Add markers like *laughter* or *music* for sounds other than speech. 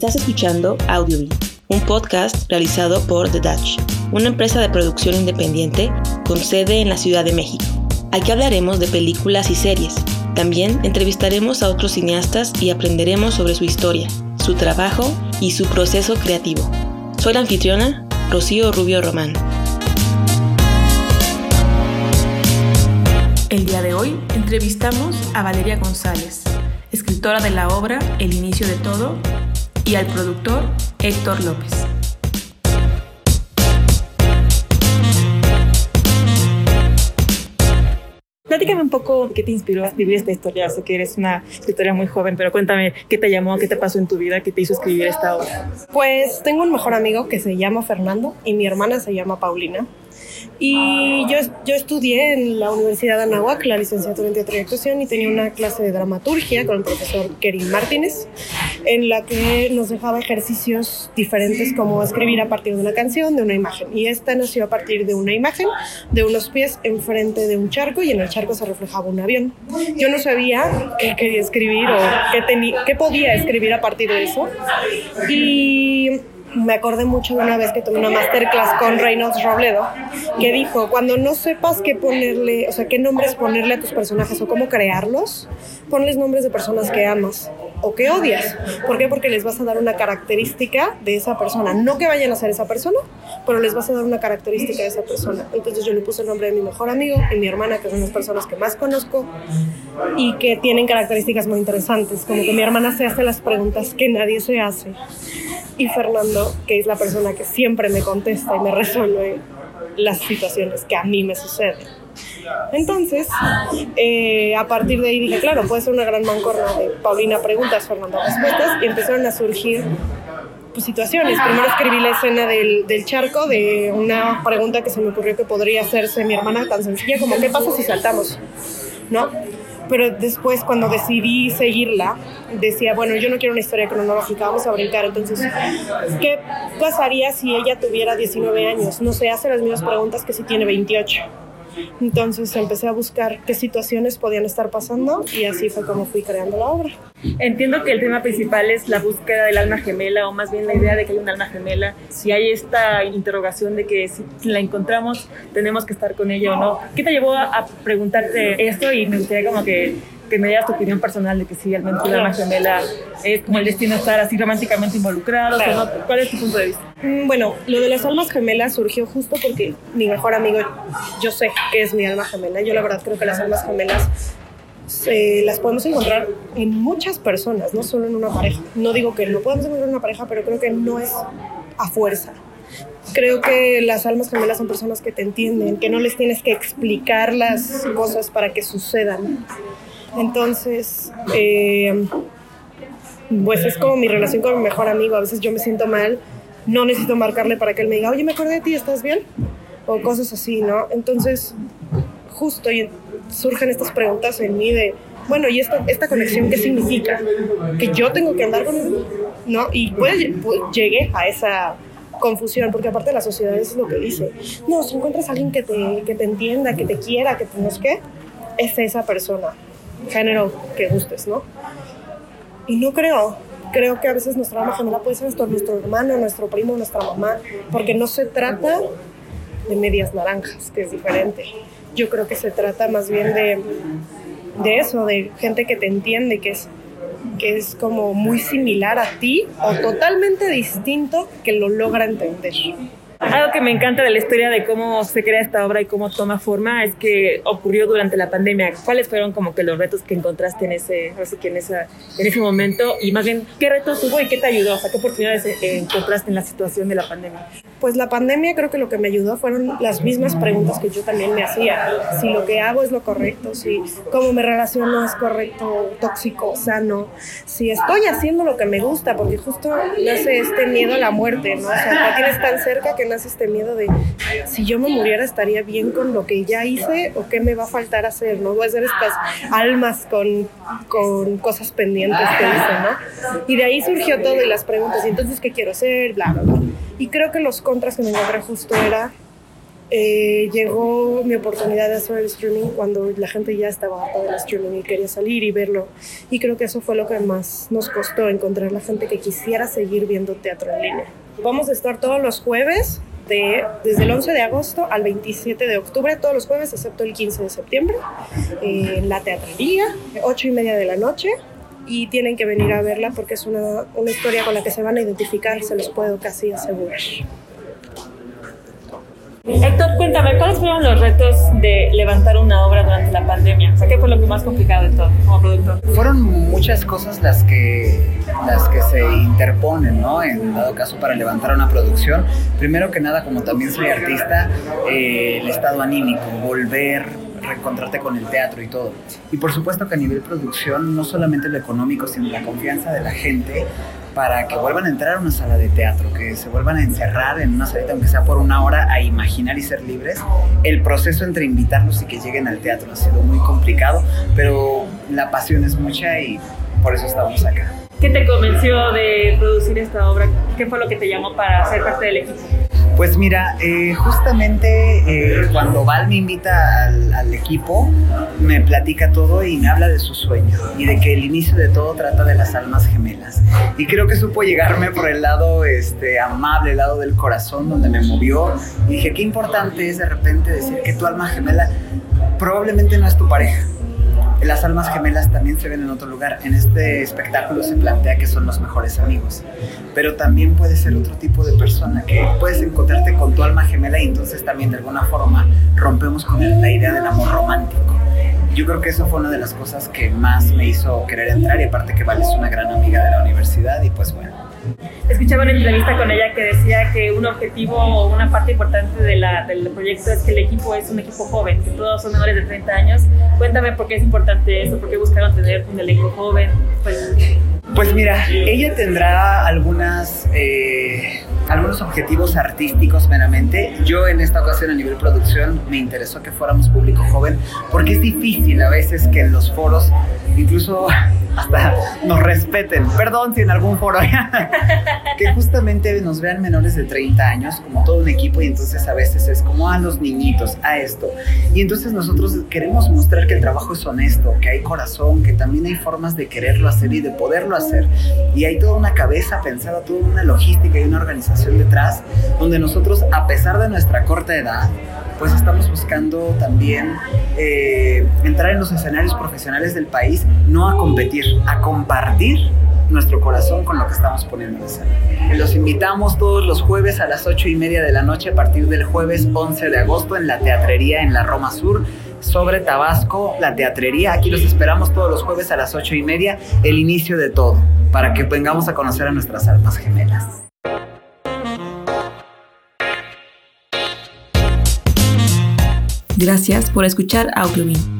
Estás escuchando Audiobee, un podcast realizado por The Dutch, una empresa de producción independiente con sede en la Ciudad de México. Aquí hablaremos de películas y series. También entrevistaremos a otros cineastas y aprenderemos sobre su historia, su trabajo y su proceso creativo. Soy la anfitriona, Rocío Rubio Román. El día de hoy entrevistamos a Valeria González, escritora de la obra El inicio de todo, y al productor Héctor López. Platícame un poco qué te inspiró a escribir esta historia. Sé que eres una escritora muy joven, pero cuéntame qué te llamó, qué te pasó en tu vida, qué te hizo escribir esta obra. Pues tengo un mejor amigo que se llama Fernando y mi hermana se llama Paulina. Y yo, yo estudié en la Universidad de Anáhuac, la licenciatura en teatro y actuación, y tenía una clase de dramaturgia con el profesor Kerin Martínez, en la que nos dejaba ejercicios diferentes como escribir a partir de una canción, de una imagen. Y esta nació a partir de una imagen, de unos pies enfrente de un charco, y en el charco se reflejaba un avión. Yo no sabía qué quería escribir o qué, qué podía escribir a partir de eso. Y me acordé mucho de una vez que tuve una masterclass con Reynolds Robledo, que dijo, cuando no sepas qué ponerle, o sea, qué nombres ponerle a tus personajes o cómo crearlos, ponles nombres de personas que amas o que odias. ¿Por qué? Porque les vas a dar una característica de esa persona. No que vayan a ser esa persona, pero les vas a dar una característica de esa persona. Entonces yo le puse el nombre de mi mejor amigo y mi hermana, que son las personas que más conozco y que tienen características muy interesantes, como que mi hermana se hace las preguntas que nadie se hace y Fernando, que es la persona que siempre me contesta y me resuelve las situaciones que a mí me suceden. Entonces, eh, a partir de ahí dije, claro, puede ser una gran mancorna de Paulina preguntas, Fernando respuestas, y empezaron a surgir pues, situaciones. Primero escribí la escena del, del, charco, de una pregunta que se me ocurrió que podría hacerse mi hermana tan sencilla como, ¿qué pasa si saltamos? ¿No? pero después cuando decidí seguirla, decía, bueno, yo no quiero una historia cronológica, vamos a brincar. Entonces, ¿qué pasaría si ella tuviera 19 años? No se hace las mismas preguntas que si tiene 28. Entonces empecé a buscar qué situaciones podían estar pasando y así fue como fui creando la obra. Entiendo que el tema principal es la búsqueda del alma gemela o más bien la idea de que hay un alma gemela. Si hay esta interrogación de que si la encontramos tenemos que estar con ella o no. ¿Qué te llevó a, preguntarte esto? Y me gustaría como que que me digas tu opinión personal de que si realmente una alma gemela es como el destino de estar así románticamente involucrados. ¿Cuál es tu punto de vista? Mm, bueno, lo de las almas gemelas surgió justo porque mi mejor amigo, yo sé que es mi alma gemela. Yo la verdad creo que las almas gemelas las podemos encontrar en muchas personas, no solo en una pareja. No digo que no podemos encontrar en una pareja, pero creo que no es a fuerza. Creo que las almas gemelas son personas que te entienden, que no les tienes que explicar las cosas para que sucedan. Entonces, eh, pues es como mi relación con mi mejor amigo. A veces yo me siento mal, no necesito marcarle para que él me diga, oye, me acordé de ti, ¿estás bien? O cosas así, ¿no? Entonces, justo y surgen estas preguntas en mí de, bueno, ¿y esta, esta conexión qué significa? ¿Que yo tengo que andar con él? ¿No? Y pues, llegué a esa confusión, porque aparte la sociedad es lo que dice. No, si encuentras a alguien que te, que te entienda, que te quiera, que no sé qué, es esa persona género que gustes, ¿no? Y no creo, creo que a veces nuestra alma gemela puede ser nuestro, nuestro hermano, nuestro primo, nuestra mamá, porque no se trata de medias naranjas, que es diferente. Yo creo que se trata más bien de, de eso, de gente que te entiende, que es, que es como muy similar a ti o totalmente distinto, que lo logra entender. Algo que me encanta de la historia de cómo se crea esta obra y cómo toma forma es que ocurrió durante la pandemia. ¿Cuáles fueron como que los retos que encontraste en ese, que en, esa, en ese momento? Y más bien, ¿qué retos hubo y qué te ayudó? O sea, ¿qué oportunidades encontraste en la situación de la pandemia? Pues la pandemia creo que lo que me ayudó fueron las mismas preguntas que yo también me hacía. Si lo que hago es lo correcto, si cómo me relaciono es correcto, tóxico, sano, si estoy haciendo lo que me gusta, porque justo nace este miedo a la muerte, ¿no? O sea, la tienes tan cerca que nace este miedo de si yo me muriera estaría bien con lo que ya hice o qué me va a faltar hacer, ¿no? Voy a hacer estas almas con, con cosas pendientes que hice, ¿no? Y de ahí surgió todo y las preguntas, ¿y entonces qué quiero hacer? Bla, bla, bla. Y creo que los contras que me encontré justo era eh, llegó mi oportunidad de hacer el streaming cuando la gente ya estaba harta del streaming y quería salir y verlo. Y creo que eso fue lo que más nos costó, encontrar la gente que quisiera seguir viendo teatro en línea. Vamos a estar todos los jueves, de, desde el 11 de agosto al 27 de octubre, todos los jueves, excepto el 15 de septiembre, en la teatrería, 8 y media de la noche. Y tienen que venir a verla porque es una, una historia con la que se van a identificar, se los puedo casi asegurar. Héctor, cuéntame, ¿cuáles fueron los retos de levantar una obra durante la pandemia? O sea, ¿qué fue lo que más complicado de todo como productor? Fueron muchas cosas las que, las que se interponen, ¿no? En dado caso para levantar una producción. Primero que nada, como también soy artista, eh, el estado anímico, volver, reencontrarte con el teatro y todo. Y por supuesto que a nivel producción, no solamente lo económico, sino la confianza de la gente para que vuelvan a entrar a una sala de teatro, que se vuelvan a encerrar en una salita, aunque sea por una hora, a imaginar y ser libres. El proceso entre invitarlos y que lleguen al teatro ha sido muy complicado, pero la pasión es mucha y por eso estamos acá. ¿Qué te convenció de producir esta obra? ¿Qué fue lo que te llamó para ser parte del equipo? Pues mira, eh, justamente eh, cuando Val me invita al, equipo, me platica todo y me habla de su sueño y de que el inicio de todo trata de las almas gemelas. Y creo que supo llegarme por el lado este, amable, el lado del corazón, donde me movió. Y dije, qué importante es de repente decir que tu alma gemela probablemente no es tu pareja las almas gemelas también se ven en otro lugar. En este espectáculo se plantea que son los mejores amigos, pero también puede ser otro tipo de persona que puedes encontrarte con tu alma gemela y entonces también de alguna forma rompemos con la idea del amor romántico. Yo creo que eso fue una de las cosas que más me hizo querer entrar y aparte que Val es una gran amiga de la universidad y pues bueno, Escuchaba una entrevista con ella que decía que un objetivo o una parte importante de la, del proyecto es que el equipo es un equipo joven, que todos son menores de 30 años. Cuéntame por qué es importante eso, por qué buscaron tener un elenco joven. Pues, pues mira, ella tendrá algunas, eh, algunos objetivos artísticos meramente. Yo en esta ocasión a nivel producción me interesó que fuéramos público joven porque es difícil a veces que en los foros incluso hasta nos respeten. Perdón si en algún foro *laughs* que justamente nos vean menores de 30 años como todo un equipo y entonces a veces es como a los niñitos, a esto. Y entonces nosotros queremos mostrar que el trabajo es honesto, que hay corazón, que también hay formas de quererlo hacer y de poderlo hacer. Y hay toda una cabeza pensada, toda una logística y una organización detrás, donde nosotros, a pesar de nuestra corta edad, pues estamos buscando también eh, entrar en los escenarios profesionales del país, no a competir, a compartir nuestro corazón con lo que estamos poniendo en escena. Los invitamos todos los jueves a las 8 y media de la noche a partir del jueves 11 de agosto en la Teatrería en la Roma Sur sobre Tabasco, la teatrería. Aquí los esperamos todos los jueves a las 8 y media, el inicio de todo, para que vengamos a conocer a nuestras almas gemelas. Gracias por escuchar Audiobin,